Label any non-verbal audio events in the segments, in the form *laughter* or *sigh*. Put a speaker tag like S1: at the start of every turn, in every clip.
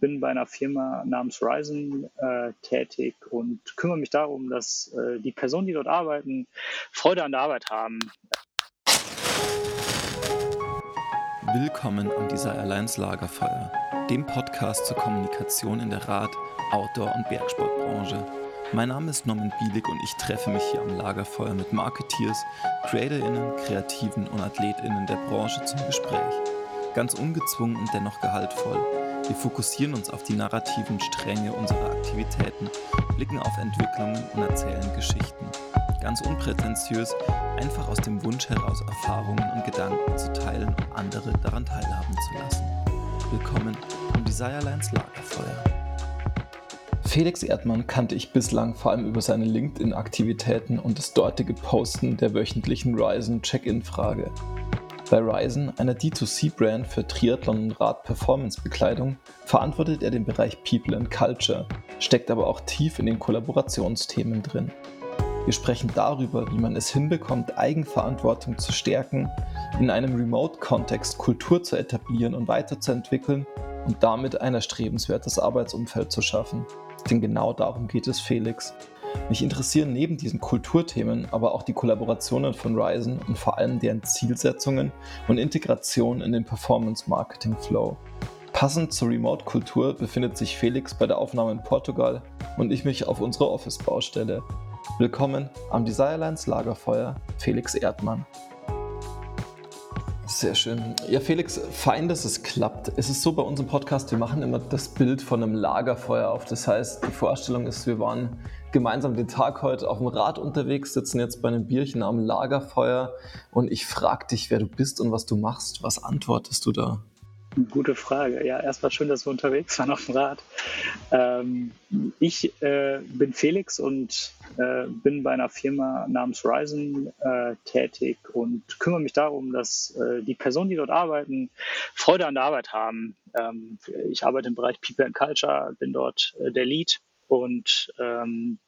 S1: bin bei einer Firma namens Ryzen äh, tätig und kümmere mich darum, dass äh, die Personen, die dort arbeiten, Freude an der Arbeit haben.
S2: Willkommen am Desire Alliance Lagerfeuer, dem Podcast zur Kommunikation in der Rad-, Outdoor- und Bergsportbranche. Mein Name ist Norman Bielig und ich treffe mich hier am Lagerfeuer mit Marketeers, CreatorInnen, Kreativen und AthletInnen der Branche zum Gespräch. Ganz ungezwungen und dennoch gehaltvoll. Wir fokussieren uns auf die narrativen Stränge unserer Aktivitäten, blicken auf Entwicklungen und erzählen Geschichten. Ganz unprätentiös, einfach aus dem Wunsch heraus Erfahrungen und Gedanken zu teilen und andere daran teilhaben zu lassen. Willkommen am Desirelines Lagerfeuer. Felix Erdmann kannte ich bislang vor allem über seine LinkedIn-Aktivitäten und das dortige Posten der wöchentlichen Ryzen Check-in-Frage. Bei Ryzen, einer D2C-Brand für Triathlon und Rad-Performance-Bekleidung, verantwortet er den Bereich People and Culture, steckt aber auch tief in den Kollaborationsthemen drin. Wir sprechen darüber, wie man es hinbekommt, Eigenverantwortung zu stärken, in einem Remote-Kontext Kultur zu etablieren und weiterzuentwickeln und damit ein erstrebenswertes Arbeitsumfeld zu schaffen. Denn genau darum geht es Felix. Mich interessieren neben diesen Kulturthemen aber auch die Kollaborationen von Ryzen und vor allem deren Zielsetzungen und Integration in den Performance-Marketing-Flow. Passend zur Remote-Kultur befindet sich Felix bei der Aufnahme in Portugal und ich mich auf unserer Office-Baustelle. Willkommen am Desirelines Lagerfeuer, Felix Erdmann. Sehr schön. Ja, Felix, fein, dass es klappt. Es ist so bei unserem Podcast, wir machen immer das Bild von einem Lagerfeuer auf. Das heißt, die Vorstellung ist, wir waren gemeinsam den Tag heute auf dem Rad unterwegs, sitzen jetzt bei einem Bierchen am Lagerfeuer und ich frage dich, wer du bist und was du machst. Was antwortest du da?
S1: Gute Frage. Ja, erstmal schön, dass wir unterwegs waren auf dem Rad. Ähm, ich äh, bin Felix und äh, bin bei einer Firma namens Ryzen äh, tätig und kümmere mich darum, dass äh, die Personen, die dort arbeiten, Freude an der Arbeit haben. Ähm, ich arbeite im Bereich People and Culture, bin dort äh, der Lead und ähm,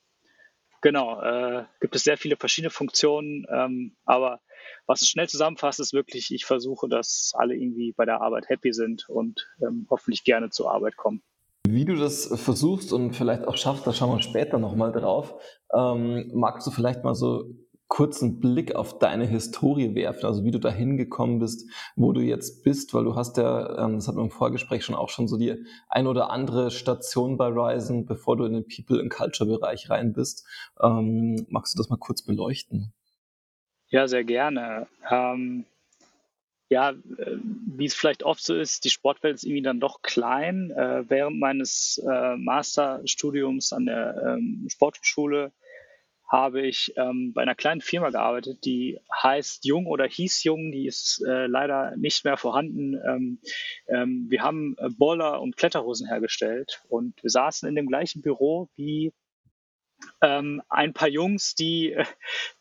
S1: genau, äh, gibt es sehr viele verschiedene Funktionen, ähm, aber was es schnell zusammenfasst, ist wirklich, ich versuche, dass alle irgendwie bei der Arbeit happy sind und ähm, hoffentlich gerne zur Arbeit kommen.
S2: Wie du das versuchst und vielleicht auch schaffst, da schauen wir später nochmal drauf. Ähm, magst du vielleicht mal so kurzen Blick auf deine Historie werfen, also wie du da hingekommen bist, wo du jetzt bist, weil du hast ja, ähm, das hat man im Vorgespräch schon auch schon so die ein oder andere Station bei Ryzen, bevor du in den People and Culture Bereich rein bist. Ähm, magst du das mal kurz beleuchten?
S1: Ja, sehr gerne. Ähm, ja, äh, wie es vielleicht oft so ist, die Sportwelt ist irgendwie dann doch klein. Äh, während meines äh, Masterstudiums an der ähm, Sporthochschule habe ich ähm, bei einer kleinen Firma gearbeitet, die heißt Jung oder hieß Jung, die ist äh, leider nicht mehr vorhanden. Ähm, ähm, wir haben äh, Boller und Kletterhosen hergestellt und wir saßen in dem gleichen Büro wie ähm, ein paar Jungs, die äh,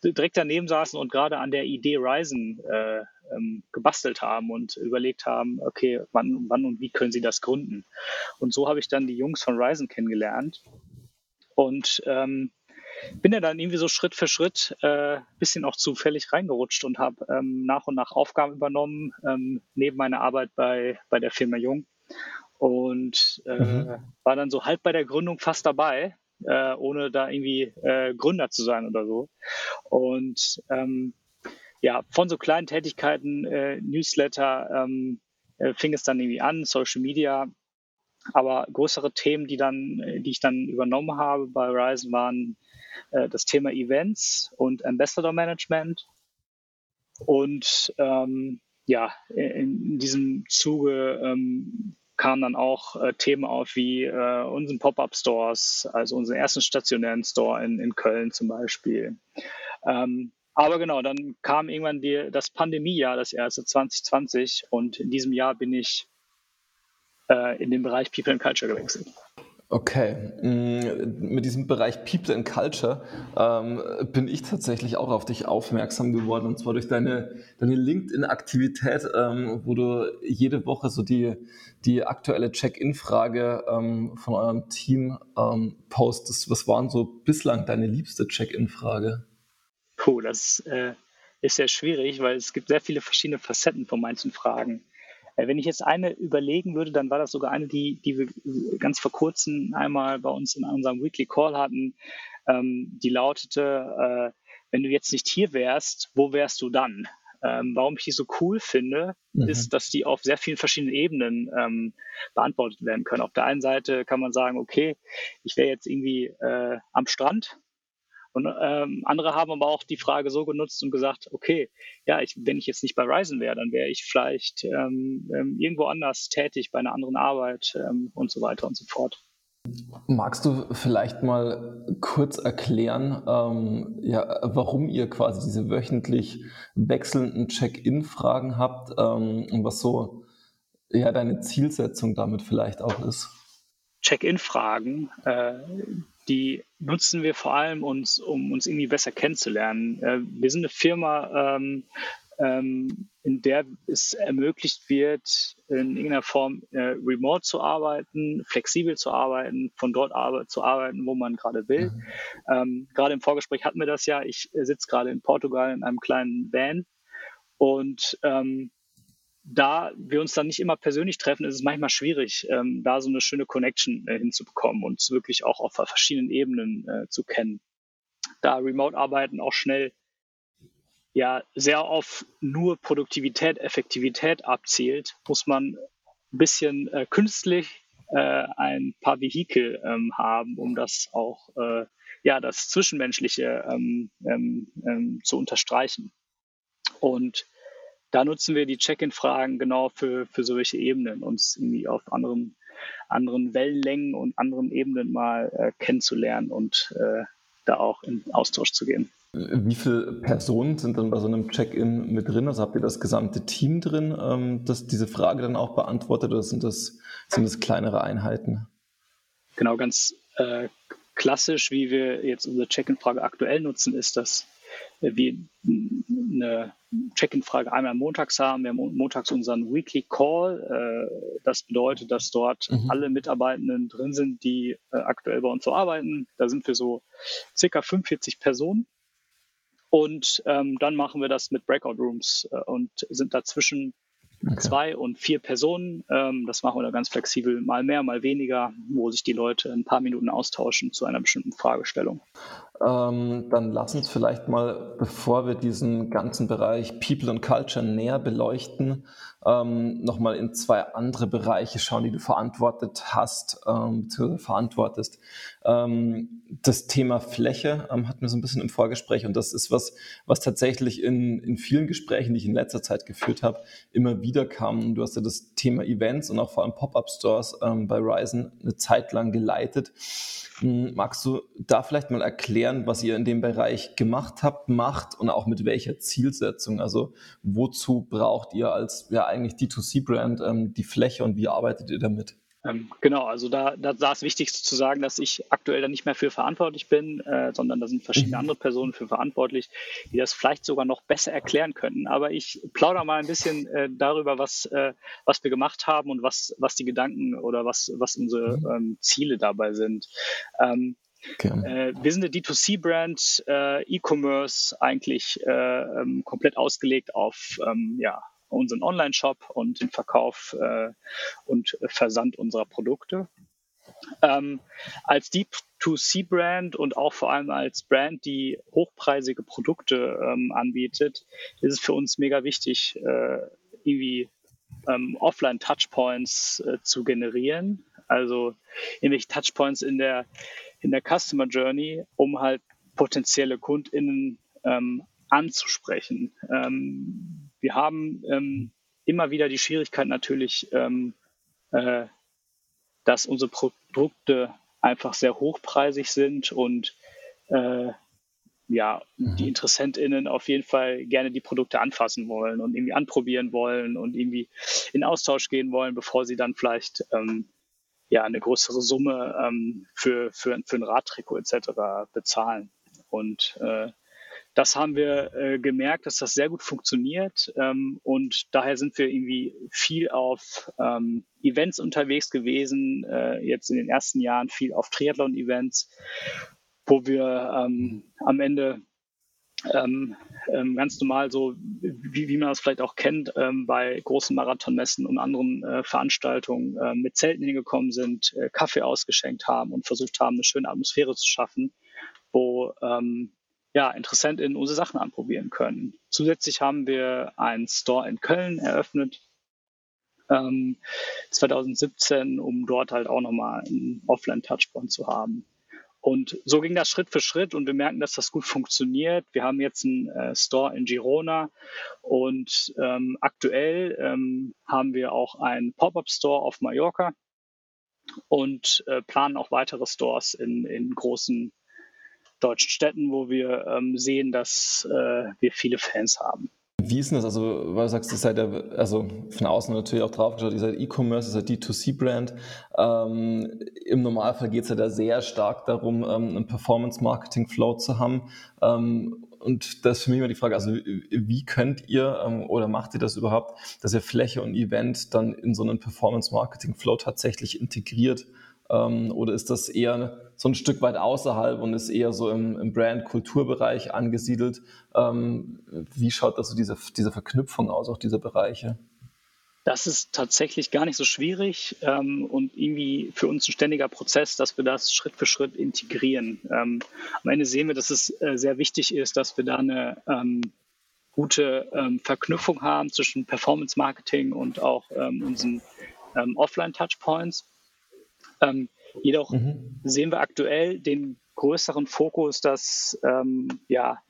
S1: direkt daneben saßen und gerade an der Idee Ryzen äh, ähm, gebastelt haben und überlegt haben, okay, wann, wann und wie können sie das gründen? Und so habe ich dann die Jungs von Ryzen kennengelernt und ähm, bin ja dann irgendwie so Schritt für Schritt äh, bisschen auch zufällig reingerutscht und habe ähm, nach und nach Aufgaben übernommen, ähm, neben meiner Arbeit bei, bei der Firma Jung. Und äh, mhm. war dann so halb bei der Gründung fast dabei äh, ohne da irgendwie äh, Gründer zu sein oder so. Und ähm, ja, von so kleinen Tätigkeiten, äh, Newsletter, ähm, äh, fing es dann irgendwie an, Social Media. Aber größere Themen, die dann, äh, die ich dann übernommen habe bei Ryzen, waren äh, das Thema Events und Ambassador Management. Und ähm, ja, in, in diesem Zuge ähm, kamen dann auch äh, Themen auf wie äh, unseren Pop-up-Stores, also unseren ersten stationären Store in, in Köln zum Beispiel. Ähm, aber genau, dann kam irgendwann die, das Pandemiejahr, das erste 2020, und in diesem Jahr bin ich äh, in den Bereich People and Culture gewechselt.
S2: Okay, mm, mit diesem Bereich People and Culture ähm, bin ich tatsächlich auch auf dich aufmerksam geworden und zwar durch deine, deine LinkedIn-Aktivität, ähm, wo du jede Woche so die, die aktuelle Check-in-Frage ähm, von eurem Team ähm, postest. Was waren so bislang deine liebste Check-in-Frage?
S1: Puh, das äh, ist sehr schwierig, weil es gibt sehr viele verschiedene Facetten von manchen Fragen. Äh, wenn ich jetzt eine überlegen würde, dann war das sogar eine, die, die wir ganz vor kurzem einmal bei uns in unserem Weekly Call hatten. Ähm, die lautete, äh, wenn du jetzt nicht hier wärst, wo wärst du dann? Ähm, warum ich die so cool finde, mhm. ist, dass die auf sehr vielen verschiedenen Ebenen ähm, beantwortet werden können. Auf der einen Seite kann man sagen, okay, ich wäre jetzt irgendwie äh, am Strand und ähm, andere haben aber auch die Frage so genutzt und gesagt, okay, ja, ich, wenn ich jetzt nicht bei Ryzen wäre, dann wäre ich vielleicht ähm, ähm, irgendwo anders tätig bei einer anderen Arbeit ähm, und so weiter und so fort.
S2: Magst du vielleicht mal kurz erklären, ähm, ja, warum ihr quasi diese wöchentlich wechselnden Check-in-Fragen habt ähm, und was so ja, deine Zielsetzung damit vielleicht auch ist?
S1: Check-in-Fragen, äh, die nutzen wir vor allem, uns, um uns irgendwie besser kennenzulernen. Äh, wir sind eine Firma, ähm, ähm, in der es ermöglicht wird, in irgendeiner Form äh, remote zu arbeiten, flexibel zu arbeiten, von dort arbe zu arbeiten, wo man gerade will. Mhm. Ähm, gerade im Vorgespräch hatten wir das ja. Ich sitze gerade in Portugal in einem kleinen Van und ähm, da wir uns dann nicht immer persönlich treffen, ist es manchmal schwierig, ähm, da so eine schöne Connection äh, hinzubekommen und wirklich auch auf verschiedenen Ebenen äh, zu kennen. Da Remote-Arbeiten auch schnell ja sehr auf nur Produktivität, Effektivität abzielt, muss man ein bisschen äh, künstlich äh, ein paar Vehikel ähm, haben, um das auch äh, ja das Zwischenmenschliche ähm, ähm, ähm zu unterstreichen. Und da nutzen wir die Check-in-Fragen genau für, für solche Ebenen, uns irgendwie auf anderen, anderen Wellenlängen und anderen Ebenen mal äh, kennenzulernen und äh, da auch in Austausch zu gehen.
S2: Wie viele Personen sind dann bei so einem Check-in mit drin? Also habt ihr das gesamte Team drin, ähm, das diese Frage dann auch beantwortet oder sind das, sind das kleinere Einheiten?
S1: Genau, ganz äh, klassisch, wie wir jetzt unsere Check-in-Frage aktuell nutzen, ist, dass wir eine Check-in-Frage einmal montags haben. Wir haben montags unseren Weekly Call. Äh, das bedeutet, dass dort mhm. alle Mitarbeitenden drin sind, die äh, aktuell bei uns so arbeiten. Da sind wir so circa 45 Personen. Und ähm, dann machen wir das mit Breakout Rooms äh, und sind dazwischen okay. zwei und vier Personen. Ähm, das machen wir da ganz flexibel, mal mehr, mal weniger, wo sich die Leute ein paar Minuten austauschen zu einer bestimmten Fragestellung.
S2: Ähm, dann lass uns vielleicht mal, bevor wir diesen ganzen Bereich People and Culture näher beleuchten, ähm, nochmal in zwei andere Bereiche schauen, die du verantwortet hast, ähm, verantwortest. Ähm, das Thema Fläche ähm, hatten wir so ein bisschen im Vorgespräch und das ist was, was tatsächlich in, in vielen Gesprächen, die ich in letzter Zeit geführt habe, immer wieder kam. Du hast ja das Thema Events und auch vor allem Pop-Up-Stores ähm, bei Ryzen eine Zeit lang geleitet. Hm, magst du da vielleicht mal erklären, was ihr in dem Bereich gemacht habt, macht und auch mit welcher Zielsetzung? Also wozu braucht ihr als ja eigentlich D2C-Brand ähm, die Fläche und wie arbeitet ihr damit?
S1: Ähm, genau, also da, da, da ist wichtig zu sagen, dass ich aktuell da nicht mehr für verantwortlich bin, äh, sondern da sind verschiedene mhm. andere Personen für verantwortlich, die das vielleicht sogar noch besser erklären könnten. Aber ich plaudere mal ein bisschen äh, darüber, was, äh, was wir gemacht haben und was, was die Gedanken oder was, was unsere mhm. ähm, Ziele dabei sind. Ähm, äh, wir sind eine D2C-Brand, äh, E-Commerce eigentlich äh, ähm, komplett ausgelegt auf ähm, ja, unseren Online-Shop und den Verkauf und Versand unserer Produkte. Ähm, als D2C-Brand und auch vor allem als Brand, die hochpreisige Produkte ähm, anbietet, ist es für uns mega wichtig, äh, irgendwie ähm, Offline-Touchpoints äh, zu generieren. Also irgendwelche Touchpoints in der, in der Customer Journey, um halt potenzielle KundInnen ähm, anzusprechen. Ähm, wir haben ähm, immer wieder die Schwierigkeit natürlich, ähm, äh, dass unsere Produkte einfach sehr hochpreisig sind und äh, ja, mhm. die InteressentInnen auf jeden Fall gerne die Produkte anfassen wollen und irgendwie anprobieren wollen und irgendwie in Austausch gehen wollen, bevor sie dann vielleicht ähm, ja eine größere Summe ähm, für, für, für ein Radtrikot etc. bezahlen. Und äh, das haben wir äh, gemerkt, dass das sehr gut funktioniert ähm, und daher sind wir irgendwie viel auf ähm, Events unterwegs gewesen, äh, jetzt in den ersten Jahren viel auf Triathlon-Events, wo wir ähm, am Ende ähm, ähm, ganz normal so, wie, wie man das vielleicht auch kennt, ähm, bei großen Marathonmessen und anderen äh, Veranstaltungen äh, mit Zelten hingekommen sind, äh, Kaffee ausgeschenkt haben und versucht haben, eine schöne Atmosphäre zu schaffen, wo ähm, ja, Interessenten unsere Sachen anprobieren können. Zusätzlich haben wir einen Store in Köln eröffnet, 2017, ähm, um dort halt auch nochmal einen Offline-Touchpoint zu haben. Und so ging das Schritt für Schritt und wir merken, dass das gut funktioniert. Wir haben jetzt einen äh, Store in Girona und ähm, aktuell ähm, haben wir auch einen Pop-up-Store auf Mallorca und äh, planen auch weitere Stores in, in großen deutschen Städten, wo wir ähm, sehen, dass äh, wir viele Fans haben.
S2: Wie ist denn das? Also, weil du sagst, ihr seid ja, also von außen natürlich auch drauf geschaut, ihr seid E-Commerce, ihr seid D2C-Brand. Ähm, Im Normalfall geht es ja da sehr stark darum, ähm, einen Performance-Marketing-Flow zu haben. Ähm, und das ist für mich immer die Frage, also wie könnt ihr ähm, oder macht ihr das überhaupt, dass ihr Fläche und Event dann in so einen Performance-Marketing-Flow tatsächlich integriert? Ähm, oder ist das eher so ein Stück weit außerhalb und ist eher so im, im Brand-Kulturbereich angesiedelt? Ähm, wie schaut das so diese, diese Verknüpfung aus, auch dieser Bereiche?
S1: Das ist tatsächlich gar nicht so schwierig ähm, und irgendwie für uns ein ständiger Prozess, dass wir das Schritt für Schritt integrieren. Ähm, am Ende sehen wir, dass es äh, sehr wichtig ist, dass wir da eine ähm, gute ähm, Verknüpfung haben zwischen Performance Marketing und auch ähm, unseren ähm, Offline-Touchpoints. Ähm, jedoch mhm. sehen wir aktuell den größeren Fokus, dass ähm, ja,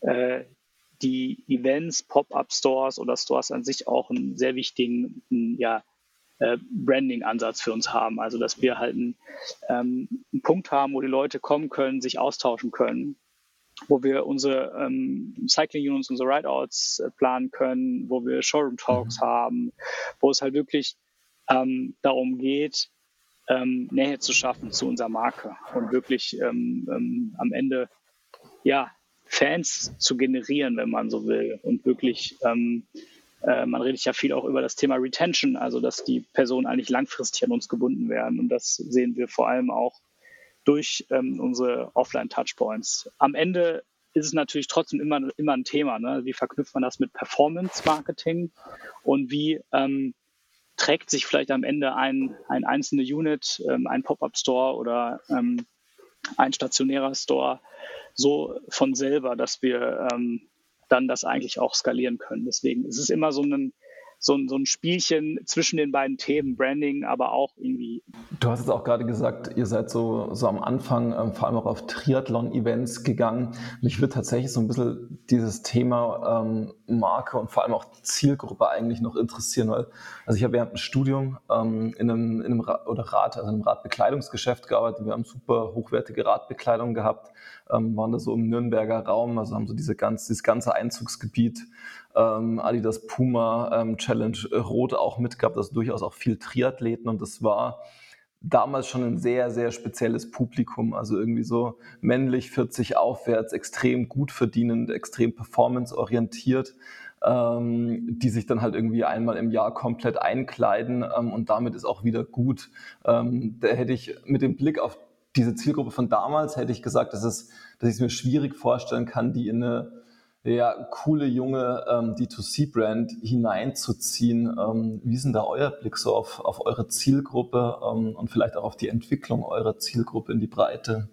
S1: äh, die Events, Pop-up-Stores oder Stores an sich auch einen sehr wichtigen ja, äh, Branding-Ansatz für uns haben. Also dass wir halt einen, ähm, einen, Punkt haben, wo die Leute kommen können, sich austauschen können, wo wir unsere ähm, Cycling Units, unsere Rideouts äh, planen können, wo wir Showroom Talks mhm. haben, wo es halt wirklich ähm, darum geht, ähm, Nähe zu schaffen zu unserer Marke und wirklich ähm, ähm, am Ende ja Fans zu generieren, wenn man so will und wirklich ähm, äh, man redet ja viel auch über das Thema Retention, also dass die Personen eigentlich langfristig an uns gebunden werden und das sehen wir vor allem auch durch ähm, unsere Offline-Touchpoints. Am Ende ist es natürlich trotzdem immer, immer ein Thema. Ne? Wie verknüpft man das mit Performance-Marketing und wie ähm, trägt sich vielleicht am Ende ein, ein einzelne Unit, ähm, ein Pop-up-Store oder ähm, ein stationärer Store so von selber, dass wir ähm, dann das eigentlich auch skalieren können. Deswegen ist es immer so ein so ein, so ein Spielchen zwischen den beiden Themen, Branding, aber auch irgendwie.
S2: Du hast jetzt auch gerade gesagt, ihr seid so, so am Anfang ähm, vor allem auch auf Triathlon-Events gegangen. Mich würde tatsächlich so ein bisschen dieses Thema ähm, Marke und vor allem auch Zielgruppe eigentlich noch interessieren, weil also ich habe während dem Studium ähm, in einem, in einem Rad, oder Rad, also einem Radbekleidungsgeschäft gearbeitet. Wir haben super hochwertige Radbekleidung gehabt, ähm, waren da so im Nürnberger Raum, also haben so diese ganz, dieses ganze Einzugsgebiet ähm, Adidas Puma ähm, Challenge Rot auch mitgehabt, also durchaus auch viel Triathleten und das war damals schon ein sehr, sehr spezielles Publikum, also irgendwie so männlich 40 aufwärts, extrem gut verdienend, extrem performanceorientiert, ähm, die sich dann halt irgendwie einmal im Jahr komplett einkleiden ähm, und damit ist auch wieder gut. Ähm, da hätte ich mit dem Blick auf diese Zielgruppe von damals, hätte ich gesagt, dass, es, dass ich es mir schwierig vorstellen kann, die in eine ja, coole junge ähm, D2C-Brand hineinzuziehen. Ähm, wie ist denn da euer Blick so auf, auf eure Zielgruppe ähm, und vielleicht auch auf die Entwicklung eurer Zielgruppe in die Breite?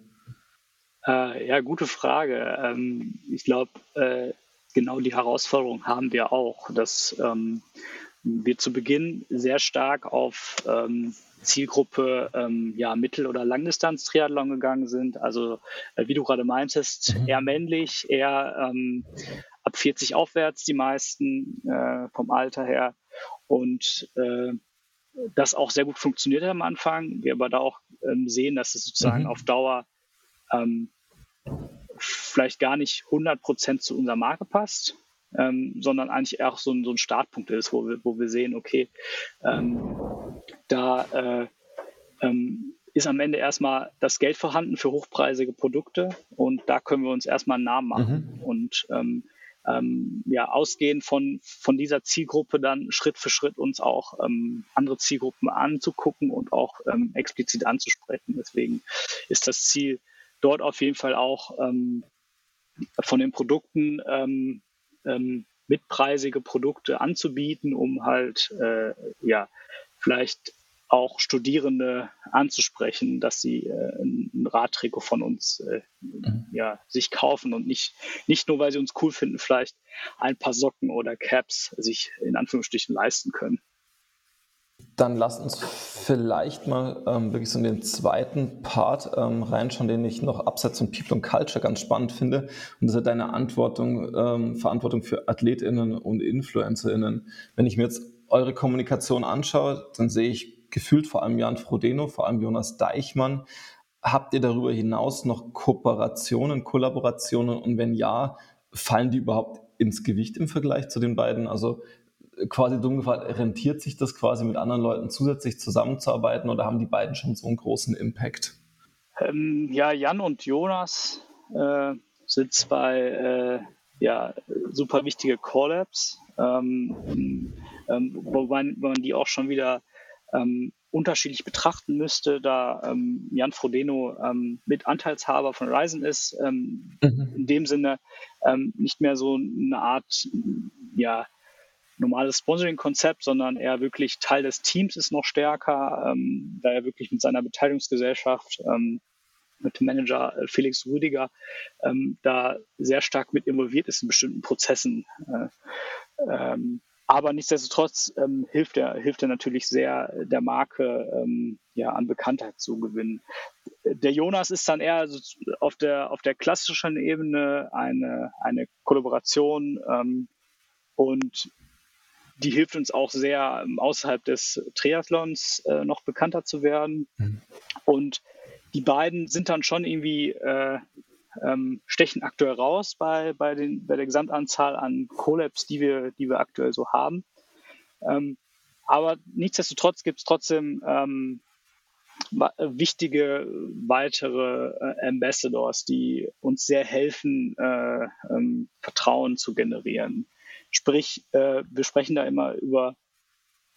S1: Äh, ja, gute Frage. Ähm, ich glaube, äh, genau die Herausforderung haben wir auch, dass ähm, wir zu Beginn sehr stark auf ähm, Zielgruppe ähm, ja, Mittel- oder Langdistanz-Triathlon gegangen sind. Also äh, wie du gerade meintest, mhm. eher männlich, eher ähm, ab 40 aufwärts die meisten äh, vom Alter her. Und äh, das auch sehr gut funktioniert am Anfang. Wir aber da auch ähm, sehen, dass es sozusagen mhm. auf Dauer ähm, vielleicht gar nicht 100 Prozent zu unserer Marke passt ähm, sondern eigentlich auch so ein, so ein Startpunkt ist, wo wir, wo wir sehen, okay, ähm, da äh, ähm, ist am Ende erstmal das Geld vorhanden für hochpreisige Produkte und da können wir uns erstmal einen Namen machen mhm. und ähm, ähm, ja, ausgehend von, von dieser Zielgruppe dann Schritt für Schritt uns auch ähm, andere Zielgruppen anzugucken und auch explizit anzusprechen. Deswegen ist das Ziel dort auf jeden Fall auch von den Produkten ähm, mitpreisige Produkte anzubieten, um halt äh, ja vielleicht auch Studierende anzusprechen, dass sie äh, ein Radtrikot von uns äh, mhm. ja, sich kaufen und nicht, nicht nur, weil sie uns cool finden, vielleicht ein paar Socken oder Caps sich in Anführungsstrichen leisten können.
S2: Dann lasst uns vielleicht mal ähm, wirklich so in den zweiten Part ähm, reinschauen, den ich noch abseits von People und Culture ganz spannend finde. Und das ist deine Antwortung, ähm, Verantwortung für AthletInnen und InfluencerInnen. Wenn ich mir jetzt eure Kommunikation anschaue, dann sehe ich gefühlt vor allem Jan Frodeno, vor allem Jonas Deichmann. Habt ihr darüber hinaus noch Kooperationen, Kollaborationen und wenn ja, fallen die überhaupt ins Gewicht im Vergleich zu den beiden? Also quasi dumm gefragt, rentiert sich das quasi mit anderen Leuten zusätzlich zusammenzuarbeiten oder haben die beiden schon so einen großen Impact?
S1: Ähm, ja, Jan und Jonas äh, sind zwei äh, ja, super wichtige Collabs, ähm, ähm, wobei man die auch schon wieder ähm, unterschiedlich betrachten müsste, da ähm, Jan Frodeno ähm, mit Anteilshaber von Ryzen ist, ähm, mhm. in dem Sinne ähm, nicht mehr so eine Art ja, normales Sponsoring-Konzept, sondern er wirklich Teil des Teams ist noch stärker, ähm, da er wirklich mit seiner Beteiligungsgesellschaft, ähm, mit dem Manager äh, Felix Rüdiger, ähm, da sehr stark mit involviert ist in bestimmten Prozessen. Äh, ähm, aber nichtsdestotrotz ähm, hilft, er, hilft er natürlich sehr, der Marke ähm, ja, an Bekanntheit zu gewinnen. Der Jonas ist dann eher auf der, auf der klassischen Ebene eine, eine Kollaboration ähm, und die hilft uns auch sehr, ähm, außerhalb des Triathlons äh, noch bekannter zu werden. Mhm. Und die beiden sind dann schon irgendwie, äh, ähm, stechen aktuell raus bei, bei, den, bei der Gesamtanzahl an Collabs, die wir, die wir aktuell so haben. Ähm, aber nichtsdestotrotz gibt es trotzdem ähm, wichtige weitere äh, Ambassadors, die uns sehr helfen, äh, ähm, Vertrauen zu generieren. Sprich, äh, wir sprechen da immer über,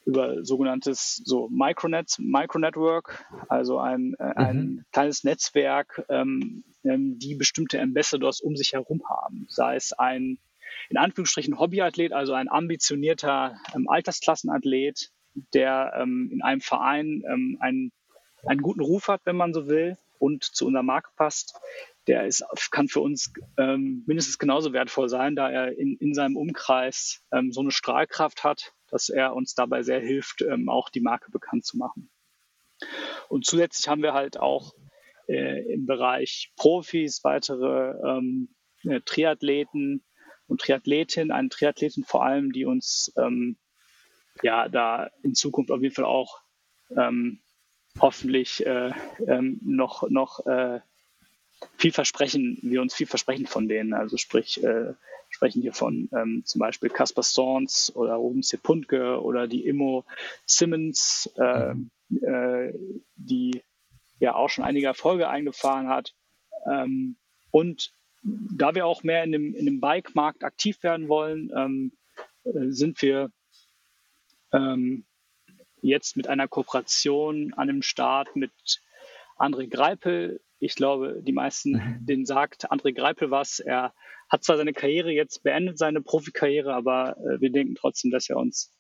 S1: über sogenanntes so Micronet, Micronetwork, also ein, äh, ein mhm. kleines Netzwerk, ähm, ähm, die bestimmte Ambassadors um sich herum haben. Sei es ein in Anführungsstrichen Hobbyathlet, also ein ambitionierter ähm, Altersklassenathlet, der ähm, in einem Verein ähm, einen, einen guten Ruf hat, wenn man so will, und zu unserer Marke passt der ist, kann für uns ähm, mindestens genauso wertvoll sein, da er in, in seinem Umkreis ähm, so eine Strahlkraft hat, dass er uns dabei sehr hilft, ähm, auch die Marke bekannt zu machen. Und zusätzlich haben wir halt auch äh, im Bereich Profis weitere ähm, äh, Triathleten und Triathletinnen, eine Triathletin vor allem, die uns ähm, ja da in Zukunft auf jeden Fall auch ähm, hoffentlich äh, noch, noch äh, viel versprechen, wir uns viel versprechen von denen. Also sprich, äh, sprechen hier von ähm, zum Beispiel Caspar Storns oder Ruben Sepuntke oder die Immo Simmons, äh, äh, die ja auch schon einige Erfolge eingefahren hat. Ähm, und da wir auch mehr in dem, in dem Bike-Markt aktiv werden wollen, ähm, äh, sind wir ähm, jetzt mit einer Kooperation an dem Start mit André Greipel, ich glaube, die meisten, mhm. denen sagt André Greipel was. Er hat zwar seine Karriere jetzt beendet, seine Profikarriere, aber äh, wir denken trotzdem, dass er uns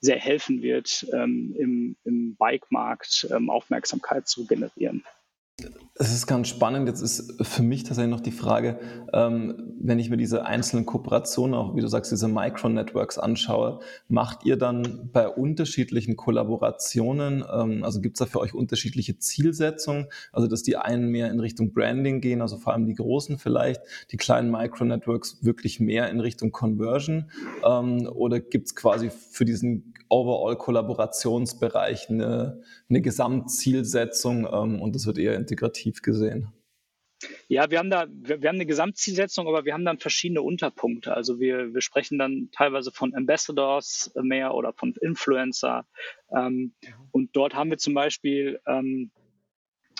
S1: sehr helfen wird, ähm, im, im Bike-Markt ähm, Aufmerksamkeit zu generieren.
S2: Es ist ganz spannend. Jetzt ist für mich tatsächlich noch die Frage, ähm, wenn ich mir diese einzelnen Kooperationen, auch wie du sagst, diese Micro-Networks anschaue, macht ihr dann bei unterschiedlichen Kollaborationen, ähm, also gibt es da für euch unterschiedliche Zielsetzungen, also dass die einen mehr in Richtung Branding gehen, also vor allem die großen vielleicht, die kleinen Micro-Networks wirklich mehr in Richtung Conversion ähm, oder gibt es quasi für diesen Overall-Kollaborationsbereich eine, eine Gesamtzielsetzung ähm, und das wird eher integrativ gesehen?
S1: Ja, wir haben da, wir, wir, haben eine Gesamtzielsetzung, aber wir haben dann verschiedene Unterpunkte. Also wir, wir sprechen dann teilweise von Ambassadors mehr oder von Influencer. Ähm, und dort haben wir zum Beispiel ähm,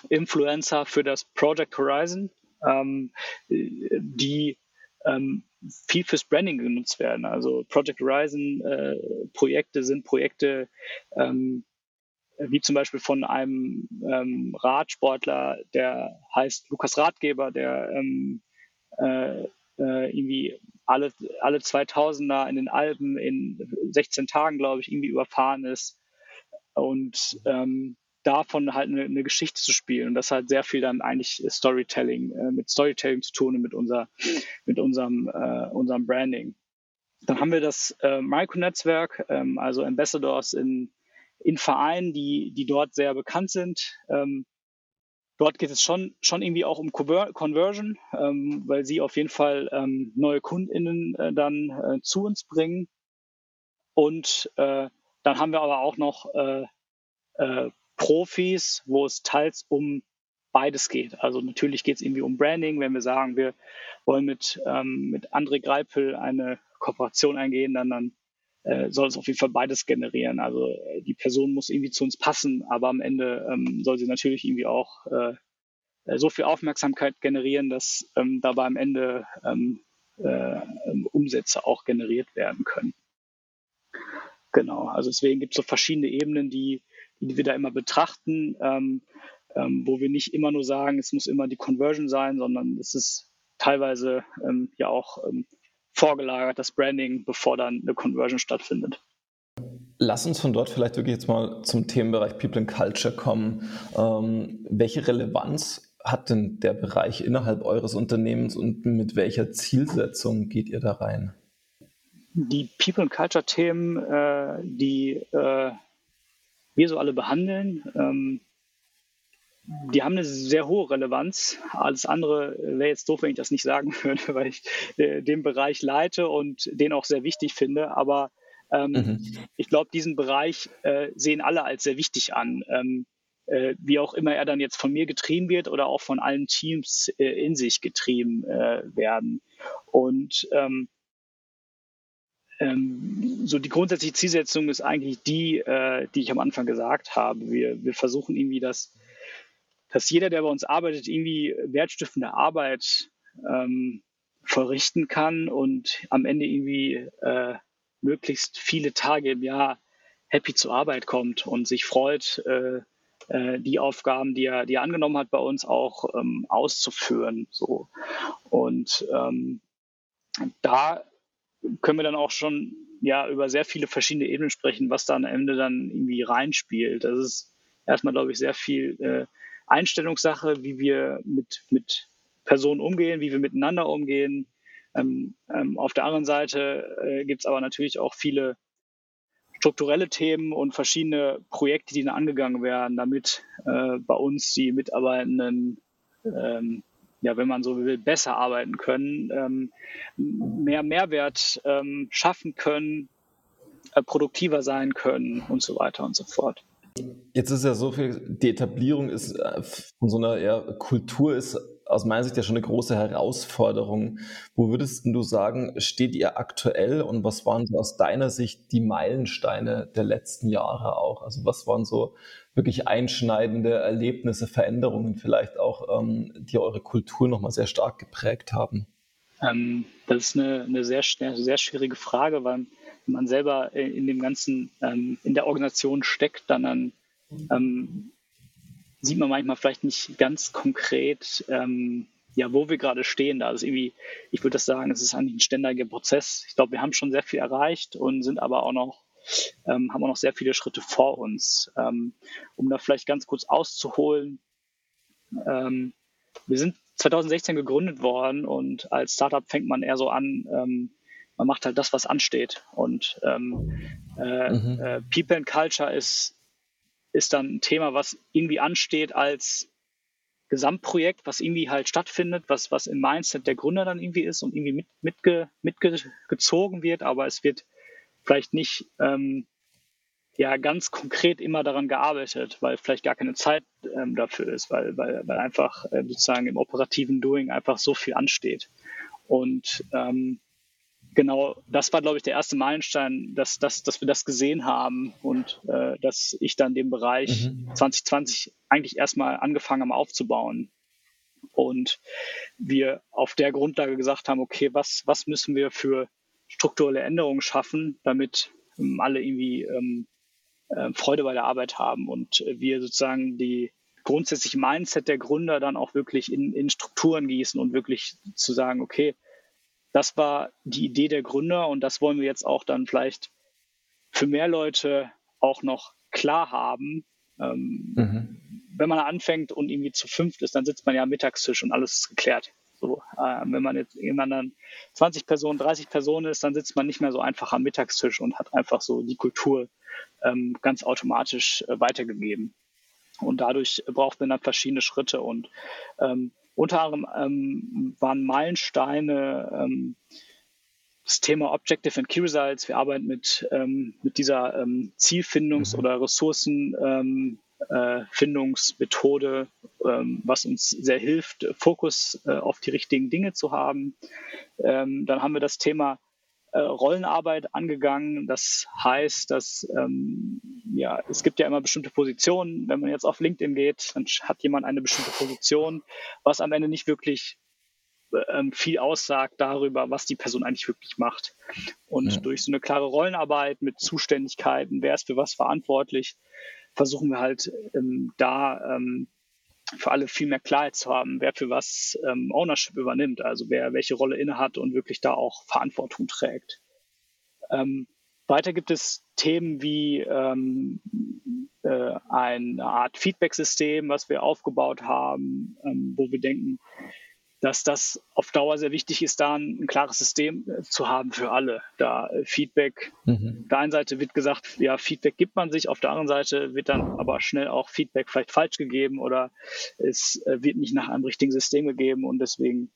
S1: Influencer für das Project Horizon, ähm, die ähm, viel fürs Branding genutzt werden. Also Project Horizon äh, Projekte sind Projekte, ähm, wie zum Beispiel von einem ähm, Radsportler, der heißt Lukas Ratgeber, der ähm, äh, äh, irgendwie alle, alle 2000er in den Alpen in 16 Tagen, glaube ich, irgendwie überfahren ist. Und ähm, davon halt eine, eine, Geschichte zu spielen. Und das hat sehr viel dann eigentlich Storytelling, äh, mit Storytelling zu tun und mit, unser, mit unserem, äh, unserem Branding. Dann haben wir das äh, Micro-Netzwerk, ähm, also Ambassadors in, in Vereinen, die, die dort sehr bekannt sind. Ähm, dort geht es schon, schon irgendwie auch um Conversion, ähm, weil sie auf jeden Fall ähm, neue KundInnen äh, dann äh, zu uns bringen. Und äh, dann haben wir aber auch noch äh, äh, Profis, wo es teils um beides geht. Also natürlich geht es irgendwie um Branding, wenn wir sagen, wir wollen mit, ähm, mit André Greipel eine Kooperation eingehen, dann, dann äh, soll es auf jeden Fall beides generieren. Also äh, die Person muss irgendwie zu uns passen, aber am Ende ähm, soll sie natürlich irgendwie auch äh, äh so viel Aufmerksamkeit generieren, dass ähm, dabei am Ende ähm, äh, Umsätze auch generiert werden können. Genau, also deswegen gibt es so verschiedene Ebenen, die, die wir da immer betrachten, ähm, ähm, wo wir nicht immer nur sagen, es muss immer die Conversion sein, sondern es ist teilweise ähm, ja auch ähm, vorgelagert, das Branding, bevor dann eine Conversion stattfindet.
S2: Lass uns von dort vielleicht wirklich jetzt mal zum Themenbereich People and Culture kommen. Ähm, welche Relevanz hat denn der Bereich innerhalb eures Unternehmens und mit welcher Zielsetzung geht ihr da rein?
S1: Die People and Culture Themen, äh, die äh, wir so alle behandeln, ähm, die haben eine sehr hohe Relevanz. Alles andere wäre jetzt doof, wenn ich das nicht sagen *laughs* würde, weil ich äh, den Bereich leite und den auch sehr wichtig finde. Aber ähm, mhm. ich glaube, diesen Bereich äh, sehen alle als sehr wichtig an. Ähm, äh, wie auch immer er dann jetzt von mir getrieben wird oder auch von allen Teams äh, in sich getrieben äh, werden. Und ähm, ähm, so die grundsätzliche Zielsetzung ist eigentlich die, äh, die ich am Anfang gesagt habe. Wir, wir versuchen irgendwie das dass jeder, der bei uns arbeitet, irgendwie wertstiftende Arbeit ähm, verrichten kann und am Ende irgendwie äh, möglichst viele Tage im Jahr happy zur Arbeit kommt und sich freut, äh, äh, die Aufgaben, die er, die er angenommen hat, bei uns auch ähm, auszuführen. So. Und ähm, da können wir dann auch schon ja über sehr viele verschiedene Ebenen sprechen, was da am Ende dann irgendwie reinspielt. Das ist erstmal, glaube ich, sehr viel äh, Einstellungssache, wie wir mit, mit Personen umgehen, wie wir miteinander umgehen. Ähm, ähm, auf der anderen Seite äh, gibt es aber natürlich auch viele strukturelle Themen und verschiedene Projekte, die dann angegangen werden, damit äh, bei uns die Mitarbeitenden, ähm, ja, wenn man so will, besser arbeiten können, ähm, mehr Mehrwert ähm, schaffen können, äh, produktiver sein können und so weiter und so fort.
S2: Jetzt ist ja so viel, die Etablierung ist äh, von so einer ja, Kultur ist aus meiner Sicht ja schon eine große Herausforderung. Wo würdest du sagen, steht ihr aktuell und was waren so aus deiner Sicht die Meilensteine der letzten Jahre auch? Also was waren so wirklich einschneidende Erlebnisse, Veränderungen vielleicht auch, ähm, die eure Kultur nochmal sehr stark geprägt haben?
S1: Ähm, das ist eine, eine sehr, sehr schwierige Frage, weil man selber in dem ganzen, ähm, in der Organisation steckt, dann, dann ähm, sieht man manchmal vielleicht nicht ganz konkret, ähm, ja, wo wir gerade stehen. Da ist irgendwie, ich würde das sagen, es ist eigentlich ein ständiger Prozess. Ich glaube, wir haben schon sehr viel erreicht und sind aber auch noch, ähm, haben auch noch sehr viele Schritte vor uns. Ähm, um da vielleicht ganz kurz auszuholen, ähm, wir sind 2016 gegründet worden und als Startup fängt man eher so an, ähm, man macht halt das, was ansteht. Und ähm, äh, mhm. äh, People and Culture ist, ist dann ein Thema, was irgendwie ansteht als Gesamtprojekt, was irgendwie halt stattfindet, was, was im Mindset der Gründer dann irgendwie ist und irgendwie mit, mitge, mitgezogen wird, aber es wird vielleicht nicht ähm, ja ganz konkret immer daran gearbeitet, weil vielleicht gar keine Zeit ähm, dafür ist, weil, weil, weil einfach äh, sozusagen im operativen Doing einfach so viel ansteht. Und ähm, genau, das war, glaube ich, der erste Meilenstein, dass, dass, dass wir das gesehen haben und äh, dass ich dann den Bereich mhm. 2020 eigentlich erstmal angefangen habe aufzubauen. Und wir auf der Grundlage gesagt haben, okay, was, was müssen wir für strukturelle Änderungen schaffen, damit ähm, alle irgendwie ähm, äh, Freude bei der Arbeit haben und wir sozusagen die grundsätzliche Mindset der Gründer dann auch wirklich in, in Strukturen gießen und wirklich zu sagen, okay, das war die Idee der Gründer und das wollen wir jetzt auch dann vielleicht für mehr Leute auch noch klar haben. Ähm, mhm. Wenn man anfängt und irgendwie zu fünft ist, dann sitzt man ja am Mittagstisch und alles ist geklärt. So, äh, wenn man jetzt irgendwann dann 20 Personen, 30 Personen ist, dann sitzt man nicht mehr so einfach am Mittagstisch und hat einfach so die Kultur ähm, ganz automatisch äh, weitergegeben. Und dadurch braucht man dann verschiedene Schritte. Und ähm, unter anderem ähm, waren Meilensteine ähm, das Thema Objective and Key Results. Wir arbeiten mit, ähm, mit dieser ähm, Zielfindungs- mhm. oder Ressourcenfindungsmethode, äh, ähm, was uns sehr hilft, Fokus äh, auf die richtigen Dinge zu haben. Ähm, dann haben wir das Thema äh, Rollenarbeit angegangen. Das heißt, dass ähm, ja, es gibt ja immer bestimmte Positionen. Wenn man jetzt auf LinkedIn geht, dann hat jemand eine bestimmte Position, was am Ende nicht wirklich ähm, viel aussagt darüber, was die Person eigentlich wirklich macht. Und ja. durch so eine klare Rollenarbeit mit Zuständigkeiten, wer ist für was verantwortlich, versuchen wir halt ähm, da ähm, für alle viel mehr Klarheit zu haben, wer für was ähm, Ownership übernimmt, also wer welche Rolle innehat und wirklich da auch Verantwortung trägt. Ähm, weiter gibt es Themen wie ähm, äh, eine Art Feedback-System, was wir aufgebaut haben, ähm, wo wir denken, dass das auf Dauer sehr wichtig ist, da ein, ein klares System äh, zu haben für alle. Da äh, Feedback, mhm. auf der einen Seite wird gesagt, ja, Feedback gibt man sich, auf der anderen Seite wird dann aber schnell auch Feedback vielleicht falsch gegeben oder es äh, wird nicht nach einem richtigen System gegeben und deswegen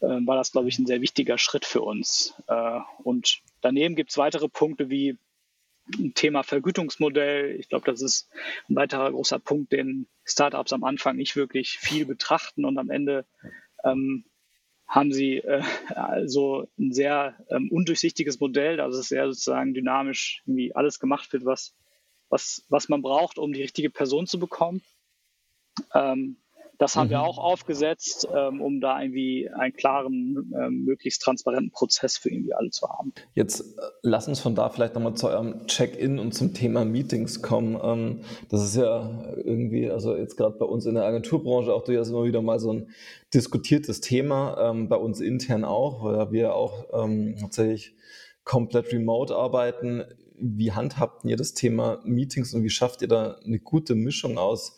S1: äh, war das, glaube ich, ein sehr wichtiger Schritt für uns. Äh, und daneben gibt es weitere Punkte wie ein Thema Vergütungsmodell. Ich glaube, das ist ein weiterer großer Punkt, den Startups am Anfang nicht wirklich viel betrachten und am Ende ähm, haben sie äh, also ein sehr ähm, undurchsichtiges Modell, also es sehr sozusagen dynamisch irgendwie alles gemacht wird, was, was, was man braucht, um die richtige Person zu bekommen. Ähm, das haben mhm. wir auch aufgesetzt, ähm, um da irgendwie einen klaren, ähm, möglichst transparenten Prozess für irgendwie alle zu haben.
S2: Jetzt äh, lass uns von da vielleicht nochmal zu eurem Check-in und zum Thema Meetings kommen. Ähm, das ist ja irgendwie, also jetzt gerade bei uns in der Agenturbranche auch durchaus immer wieder mal so ein diskutiertes Thema, ähm, bei uns intern auch, weil wir auch ähm, tatsächlich komplett remote arbeiten. Wie handhabt ihr das Thema Meetings und wie schafft ihr da eine gute Mischung aus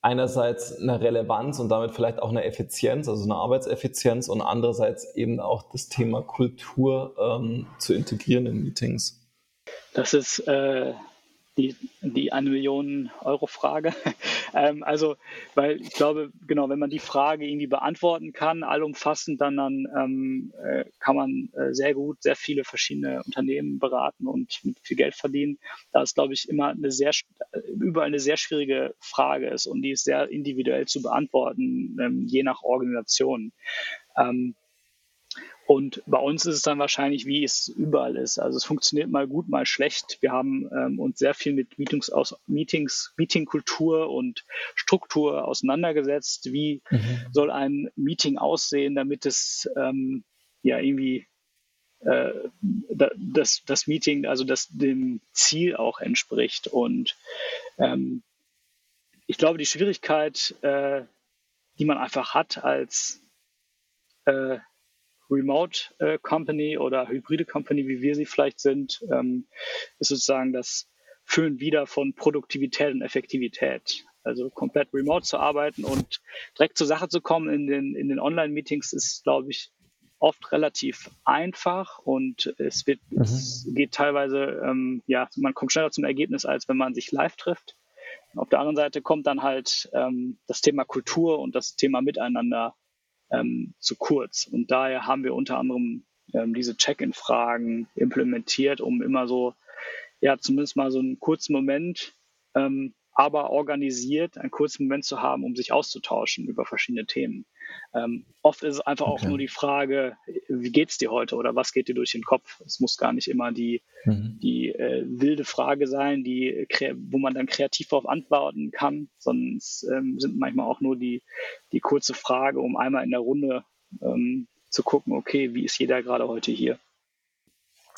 S2: einerseits eine Relevanz und damit vielleicht auch eine Effizienz, also eine Arbeitseffizienz und andererseits eben auch das Thema Kultur ähm, zu integrieren in Meetings?
S1: Das ist äh, die, die eine Million Euro Frage. *laughs* ähm, also, weil ich glaube, genau, wenn man die Frage irgendwie beantworten kann, allumfassend, dann, dann ähm, äh, kann man äh, sehr gut sehr viele verschiedene Unternehmen beraten und mit viel Geld verdienen. Da ist, glaube ich, immer eine sehr, überall eine sehr schwierige Frage ist und die ist sehr individuell zu beantworten, ähm, je nach Organisation. Ähm, und bei uns ist es dann wahrscheinlich, wie es überall ist. Also es funktioniert mal gut, mal schlecht. Wir haben ähm, uns sehr viel mit Meetings aus Meetings, Meetingkultur und Struktur auseinandergesetzt. Wie mhm. soll ein Meeting aussehen, damit es ähm, ja irgendwie äh, das, das Meeting, also das dem Ziel auch entspricht. Und ähm, ich glaube, die Schwierigkeit, äh, die man einfach hat als äh, Remote äh, Company oder hybride Company, wie wir sie vielleicht sind, ähm, ist sozusagen das Füllen wieder von Produktivität und Effektivität. Also komplett remote zu arbeiten und direkt zur Sache zu kommen in den, in den Online-Meetings ist, glaube ich, oft relativ einfach und es wird, mhm. es geht teilweise, ähm, ja, man kommt schneller zum Ergebnis, als wenn man sich live trifft. Auf der anderen Seite kommt dann halt ähm, das Thema Kultur und das Thema Miteinander ähm, zu kurz. Und daher haben wir unter anderem ähm, diese Check-in-Fragen implementiert, um immer so, ja, zumindest mal so einen kurzen Moment, ähm, aber organisiert, einen kurzen Moment zu haben, um sich auszutauschen über verschiedene Themen. Ähm, oft ist es einfach okay. auch nur die Frage, wie geht's dir heute oder was geht dir durch den Kopf? Es muss gar nicht immer die, mhm. die äh, wilde Frage sein, die, wo man dann kreativ darauf antworten kann, sondern es ähm, sind manchmal auch nur die, die kurze Frage, um einmal in der Runde ähm, zu gucken, okay, wie ist jeder gerade heute hier?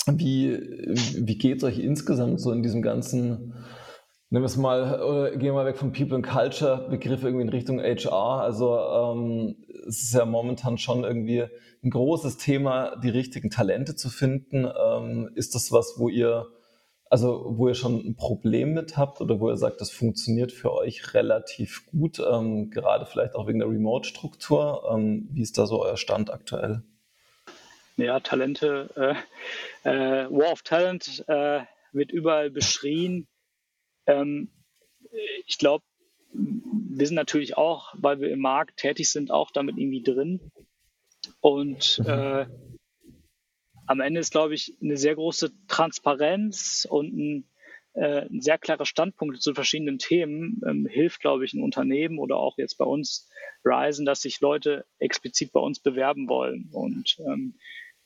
S2: Wie, wie geht es euch insgesamt so in diesem ganzen Nehmen wir es mal, gehen wir mal weg vom People and Culture Begriff irgendwie in Richtung HR. Also ähm, es ist ja momentan schon irgendwie ein großes Thema, die richtigen Talente zu finden. Ähm, ist das was, wo ihr, also wo ihr schon ein Problem mit habt oder wo ihr sagt, das funktioniert für euch relativ gut, ähm, gerade vielleicht auch wegen der Remote-Struktur? Ähm, wie ist da so euer Stand aktuell?
S1: Ja, Talente, äh, äh, War of Talent äh, wird überall beschrien ähm, ich glaube, wir sind natürlich auch, weil wir im Markt tätig sind, auch damit irgendwie drin. Und mhm. äh, am Ende ist, glaube ich, eine sehr große Transparenz und ein, äh, ein sehr klarer Standpunkt zu verschiedenen Themen ähm, hilft, glaube ich, ein Unternehmen oder auch jetzt bei uns Ryzen, dass sich Leute explizit bei uns bewerben wollen. Und ähm,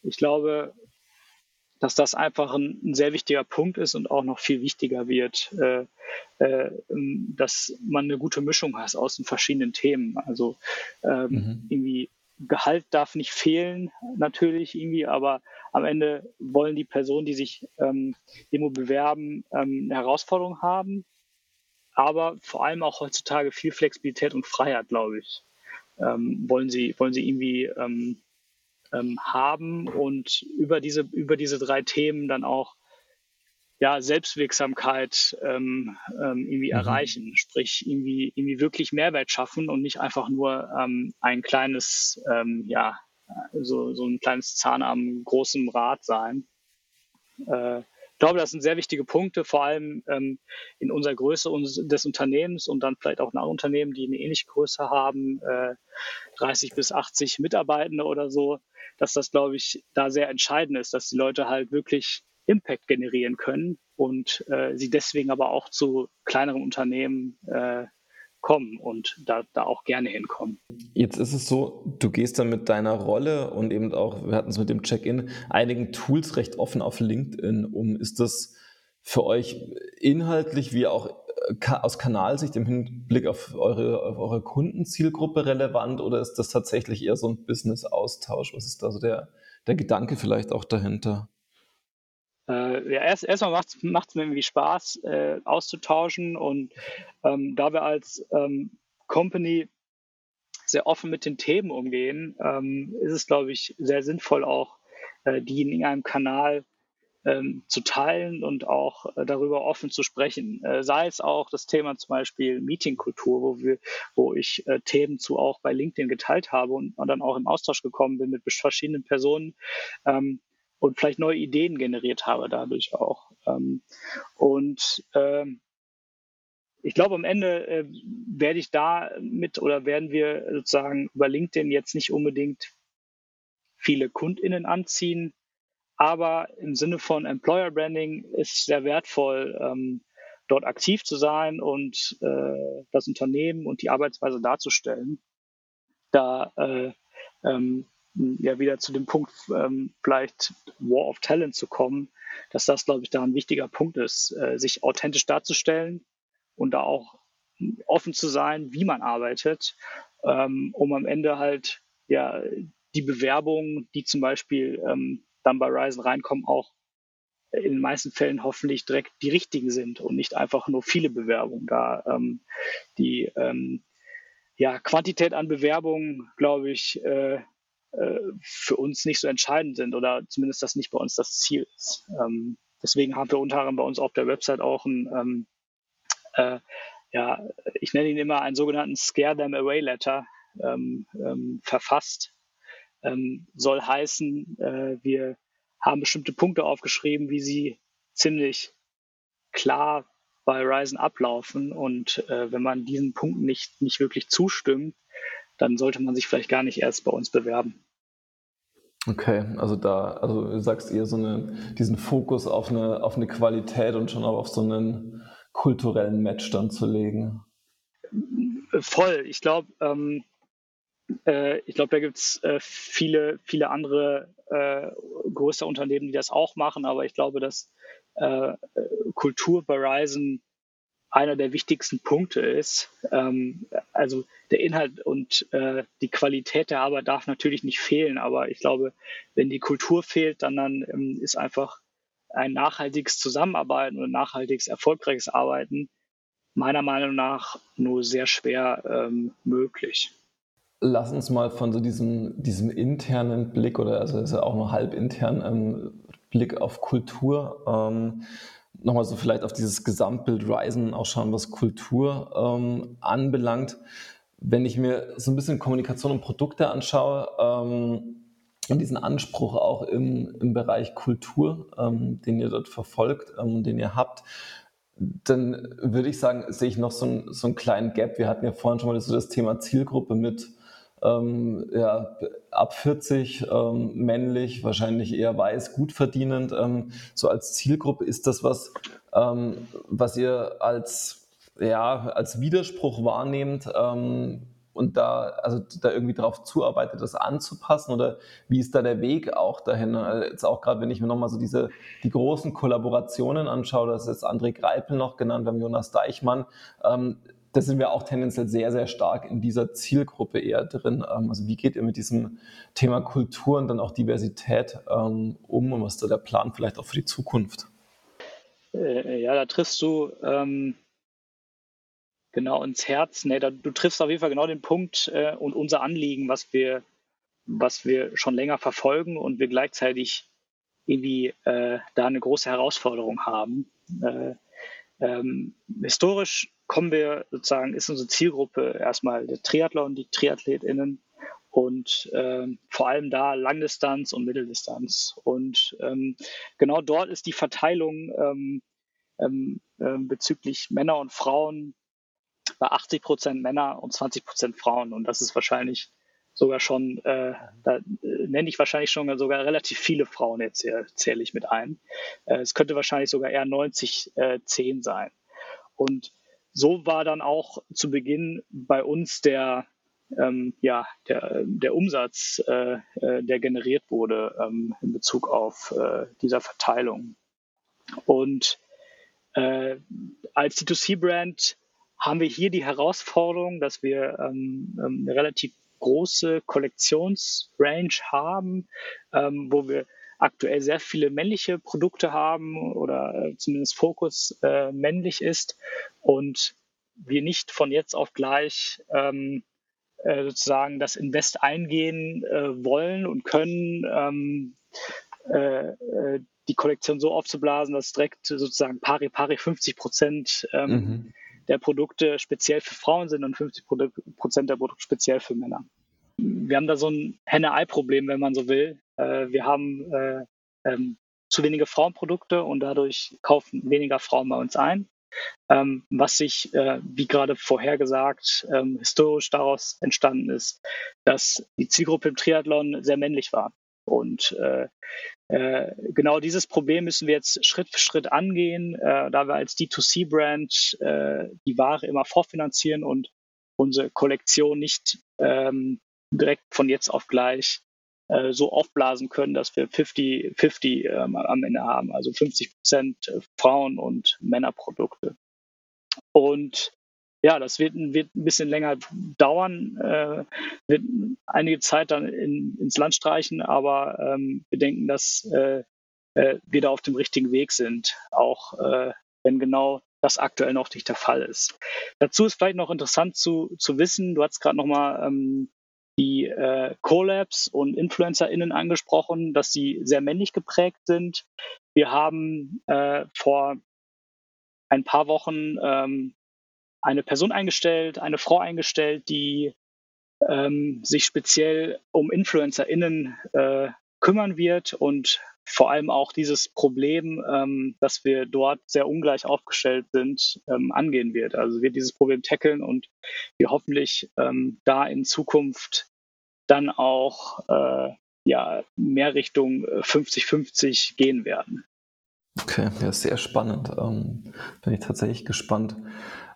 S1: ich glaube, dass das einfach ein, ein, sehr wichtiger Punkt ist und auch noch viel wichtiger wird, äh, äh, dass man eine gute Mischung hat aus den verschiedenen Themen. Also ähm, mhm. irgendwie Gehalt darf nicht fehlen, natürlich irgendwie, aber am Ende wollen die Personen, die sich ähm, demo bewerben, ähm, eine Herausforderung haben, aber vor allem auch heutzutage viel Flexibilität und Freiheit, glaube ich. Ähm, wollen sie wollen sie irgendwie ähm, ähm, haben und über diese, über diese drei Themen dann auch ja, Selbstwirksamkeit ähm, ähm, irgendwie mhm. erreichen, sprich irgendwie, irgendwie wirklich Mehrwert schaffen und nicht einfach nur ähm, ein kleines, ähm, ja, so, so ein kleines Zahn am großen Rad sein. Äh, ich glaube, das sind sehr wichtige Punkte, vor allem ähm, in unserer Größe des Unternehmens und dann vielleicht auch nach Unternehmen, die eine ähnliche Größe haben, äh, 30 bis 80 Mitarbeitende oder so, dass das, glaube ich, da sehr entscheidend ist, dass die Leute halt wirklich Impact generieren können und äh, sie deswegen aber auch zu kleineren Unternehmen äh, kommen und da, da auch gerne hinkommen.
S2: Jetzt ist es so, du gehst dann mit deiner Rolle und eben auch, wir hatten es mit dem Check-in, einigen Tools recht offen auf LinkedIn um. Ist das für euch inhaltlich wie auch aus Kanalsicht im Hinblick auf eure, auf eure Kundenzielgruppe relevant oder ist das tatsächlich eher so ein Business-Austausch? Was ist da so der, der Gedanke vielleicht auch dahinter?
S1: Äh, ja, erst, erstmal macht es mir irgendwie Spaß, äh, auszutauschen und ähm, da wir als ähm, Company sehr offen mit den Themen umgehen, ähm, ist es, glaube ich, sehr sinnvoll auch, äh, die in einem Kanal ähm, zu teilen und auch äh, darüber offen zu sprechen. Äh, sei es auch das Thema zum Beispiel Meetingkultur, wo wir, wo ich äh, Themen zu auch bei LinkedIn geteilt habe und, und, dann auch im Austausch gekommen bin mit verschiedenen Personen ähm, und vielleicht neue Ideen generiert habe dadurch auch. Ähm, und ähm, ich glaube, am Ende äh, werde ich da mit oder werden wir sozusagen über LinkedIn jetzt nicht unbedingt viele KundInnen anziehen, aber im Sinne von Employer Branding ist sehr wertvoll, ähm, dort aktiv zu sein und äh, das Unternehmen und die Arbeitsweise darzustellen. Da äh, ähm, ja wieder zu dem Punkt ähm, vielleicht War of Talent zu kommen, dass das, glaube ich, da ein wichtiger Punkt ist, äh, sich authentisch darzustellen und da auch offen zu sein, wie man arbeitet, ähm, um am Ende halt ja die Bewerbungen, die zum Beispiel ähm, dann bei Ryzen reinkommen, auch in den meisten Fällen hoffentlich direkt die richtigen sind und nicht einfach nur viele Bewerbungen. Da ähm, die ähm, ja, Quantität an Bewerbungen, glaube ich, äh, äh, für uns nicht so entscheidend sind oder zumindest das nicht bei uns das Ziel ist. Ähm, deswegen haben wir unter anderem bei uns auf der Website auch ein, ähm, äh, ja, ich nenne ihn immer einen sogenannten Scare Them Away Letter ähm, ähm verfasst, ähm, soll heißen, äh, wir haben bestimmte Punkte aufgeschrieben, wie sie ziemlich klar bei Ryzen ablaufen. Und äh, wenn man diesen Punkten nicht, nicht wirklich zustimmt, dann sollte man sich vielleicht gar nicht erst bei uns bewerben.
S2: Okay, also da, also du sagst eher so eine, diesen Fokus auf eine, auf eine Qualität und schon auch auf so einen kulturellen Match dann zu legen.
S1: Voll. Ich glaube, ähm, äh, ich glaube, da gibt es äh, viele, viele andere äh, größere Unternehmen, die das auch machen, aber ich glaube, dass äh, Kultur bei Ryzen einer der wichtigsten Punkte ist. Ähm, also der Inhalt und äh, die Qualität der Arbeit darf natürlich nicht fehlen, aber ich glaube, wenn die Kultur fehlt, dann, dann ähm, ist einfach ein nachhaltiges Zusammenarbeiten und nachhaltiges, erfolgreiches Arbeiten meiner Meinung nach nur sehr schwer ähm, möglich.
S2: Lass uns mal von so diesem, diesem internen Blick oder also ist ja auch nur halb intern ähm, Blick auf Kultur ähm, nochmal so vielleicht auf dieses Gesamtbild Ryzen auch schauen, was Kultur ähm, anbelangt. Wenn ich mir so ein bisschen Kommunikation und Produkte anschaue, ähm, und diesen Anspruch auch im, im Bereich Kultur, ähm, den ihr dort verfolgt ähm, den ihr habt, dann würde ich sagen, sehe ich noch so, ein, so einen kleinen Gap. Wir hatten ja vorhin schon mal so das Thema Zielgruppe mit ähm, ja, ab 40, ähm, männlich, wahrscheinlich eher weiß, gut verdienend. Ähm, so als Zielgruppe ist das was, ähm, was ihr als, ja, als Widerspruch wahrnehmt, ähm, und da, also da irgendwie darauf zuarbeitet, das anzupassen? Oder wie ist da der Weg auch dahin? Jetzt auch gerade, wenn ich mir nochmal so diese, die großen Kollaborationen anschaue, das ist jetzt André Greipel noch genannt, wir haben Jonas Deichmann, ähm, da sind wir auch tendenziell sehr, sehr stark in dieser Zielgruppe eher drin. Ähm, also wie geht ihr mit diesem Thema Kultur und dann auch Diversität ähm, um und was ist da der Plan vielleicht auch für die Zukunft?
S1: Äh, ja, da triffst du ähm, genau ins Herz. Nee, da, du triffst auf jeden Fall genau den Punkt äh, und unser Anliegen, was wir, was wir schon länger verfolgen und wir gleichzeitig irgendwie äh, da eine große Herausforderung haben. Äh, ähm, historisch kommen wir sozusagen, ist unsere Zielgruppe erstmal der Triathlon, die TriathletInnen und ähm, vor allem da Langdistanz und Mitteldistanz. Und ähm, genau dort ist die Verteilung ähm, ähm, ähm bezüglich Männer und Frauen bei 80 Prozent Männer und 20 Prozent Frauen. Und das ist wahrscheinlich sogar schon, äh, da äh, nenne ich wahrscheinlich schon sogar relativ viele Frauen jetzt hier, zähle ich mit ein. Äh, es könnte wahrscheinlich sogar eher 90, äh, 10 sein. Und so war dann auch zu Beginn bei uns der, ähm, ja, der, der Umsatz, äh, äh der generiert wurde ähm, in Bezug auf äh, dieser Verteilung. Und äh, als D2C-Brand haben wir hier die Herausforderung, dass wir ähm, ähm, eine relativ große Kollektionsrange haben, ähm, wo wir aktuell sehr viele männliche Produkte haben oder äh, zumindest Fokus äh, männlich ist und wir nicht von jetzt auf gleich ähm, äh, sozusagen das Invest eingehen äh, wollen und können, ähm, äh, äh, die Kollektion so aufzublasen, dass direkt sozusagen pari pari 50 Prozent ähm, mhm der Produkte speziell für Frauen sind und 50 Prozent der Produkte speziell für Männer. Wir haben da so ein Henne-Ei-Problem, wenn man so will. Äh, wir haben äh, ähm, zu wenige Frauenprodukte und dadurch kaufen weniger Frauen bei uns ein. Ähm, was sich, äh, wie gerade vorhergesagt, ähm, historisch daraus entstanden ist, dass die Zielgruppe im Triathlon sehr männlich war. Und äh, äh, genau dieses Problem müssen wir jetzt Schritt für Schritt angehen, äh, da wir als D2C-Brand äh, die Ware immer vorfinanzieren und unsere Kollektion nicht ähm, direkt von jetzt auf gleich äh, so aufblasen können, dass wir 50-50 ähm, am Ende haben, also 50 Prozent Frauen- und Männerprodukte. Und ja, das wird, wird ein bisschen länger dauern, äh, wird einige Zeit dann in, ins Land streichen, aber ähm, wir denken, dass äh, äh, wir da auf dem richtigen Weg sind, auch äh, wenn genau das aktuell noch nicht der Fall ist. Dazu ist vielleicht noch interessant zu, zu wissen, du hast gerade nochmal ähm, die äh, Collabs und InfluencerInnen angesprochen, dass sie sehr männlich geprägt sind. Wir haben äh, vor ein paar Wochen ähm, eine Person eingestellt, eine Frau eingestellt, die ähm, sich speziell um InfluencerInnen äh, kümmern wird und vor allem auch dieses Problem, ähm, dass wir dort sehr ungleich aufgestellt sind, ähm, angehen wird. Also wird dieses Problem tackeln und wir hoffentlich ähm, da in Zukunft dann auch äh, ja, mehr Richtung 50-50 äh, gehen werden.
S2: Okay, ja, sehr spannend. Ähm, bin ich tatsächlich gespannt,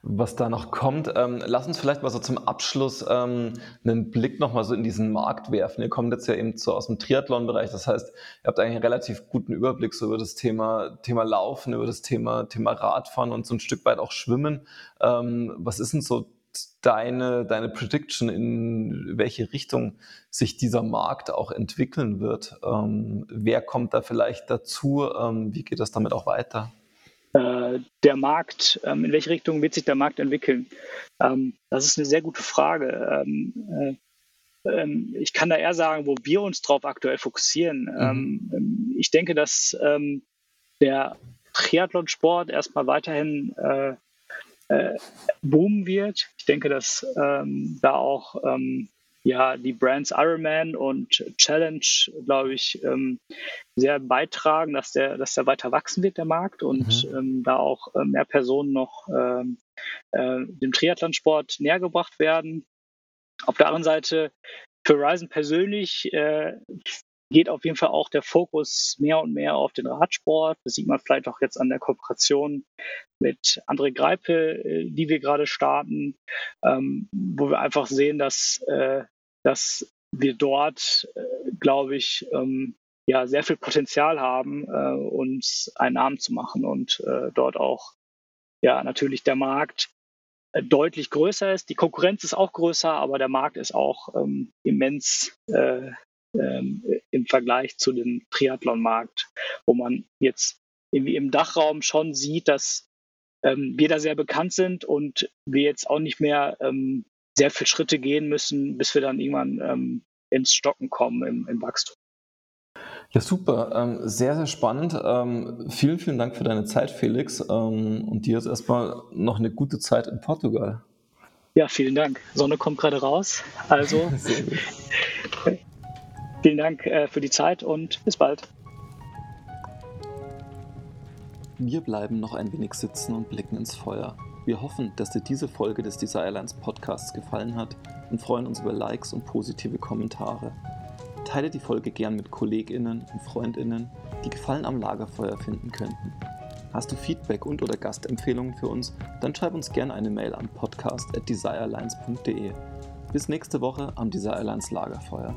S2: was da noch kommt. Ähm, lass uns vielleicht mal so zum Abschluss ähm, einen Blick nochmal so in diesen Markt werfen. Ihr kommt jetzt ja eben so aus dem Triathlon-Bereich, das heißt, ihr habt eigentlich einen relativ guten Überblick so über das Thema, Thema Laufen, über das Thema, Thema Radfahren und so ein Stück weit auch Schwimmen. Ähm, was ist denn so deine, deine Prediction, in welche Richtung sich dieser Markt auch entwickeln wird? Ähm, wer kommt da vielleicht dazu? Ähm, wie geht das damit auch weiter?
S1: äh, der Markt, ähm, in welche Richtung wird sich der Markt entwickeln? Ähm, das ist eine sehr gute Frage. Ähm, äh, ich kann da eher sagen, wo wir uns drauf aktuell fokussieren. Mhm. Ich denke, dass der Triathlonsport erstmal weiterhin äh, boomen wird. Ich denke, dass da auch ja die Brands Ironman und Challenge, glaube ich, ähm, sehr beitragen, dass der, dass der weiter wachsen wird, der Markt, und mhm. ähm, da auch äh, mehr Personen noch ähm, äh, dem Triathlonsport näher gebracht werden. Auf der anderen Seite, für Ryzen persönlich äh, geht auf jeden Fall auch der Fokus mehr und mehr auf den Radsport. Das sieht man vielleicht auch jetzt an der Kooperation mit André Greipe, äh, die wir gerade starten, ähm, wo wir einfach sehen, dass äh, dass wir dort, äh, glaube ich, ähm, ja, sehr viel Potenzial haben, uns einen Namen zu machen und dort auch ja natürlich der Markt deutlich größer ist. Die Konkurrenz ist auch größer, aber der Markt ist auch ähm, immens äh, ähm, im Vergleich zu dem Triathlon-Markt, wo man jetzt irgendwie im Dachraum schon sieht, dass ähm, wir da sehr bekannt sind und wir jetzt auch nicht mehr ähm, sehr viele Schritte gehen müssen, bis wir dann irgendwann ähm, ins Stocken kommen im, im Wachstum.
S2: Ja, super. Ähm, sehr, sehr spannend. Ähm, vielen, vielen Dank für deine Zeit, Felix. Und dir jetzt erstmal noch eine gute Zeit in Portugal.
S1: Ja, vielen Dank. Sonne kommt gerade raus. Also *laughs* *laughs* vielen Dank äh, für die Zeit und bis bald.
S2: Wir bleiben noch ein wenig sitzen und blicken ins Feuer. Wir hoffen, dass dir diese Folge des Desirelines Podcasts gefallen hat und freuen uns über Likes und positive Kommentare. Teile die Folge gern mit KollegInnen und FreundInnen, die Gefallen am Lagerfeuer finden könnten. Hast du Feedback und oder Gastempfehlungen für uns, dann schreib uns gerne eine Mail an podcast.desirelines.de. Bis nächste Woche am Desirelines Lagerfeuer.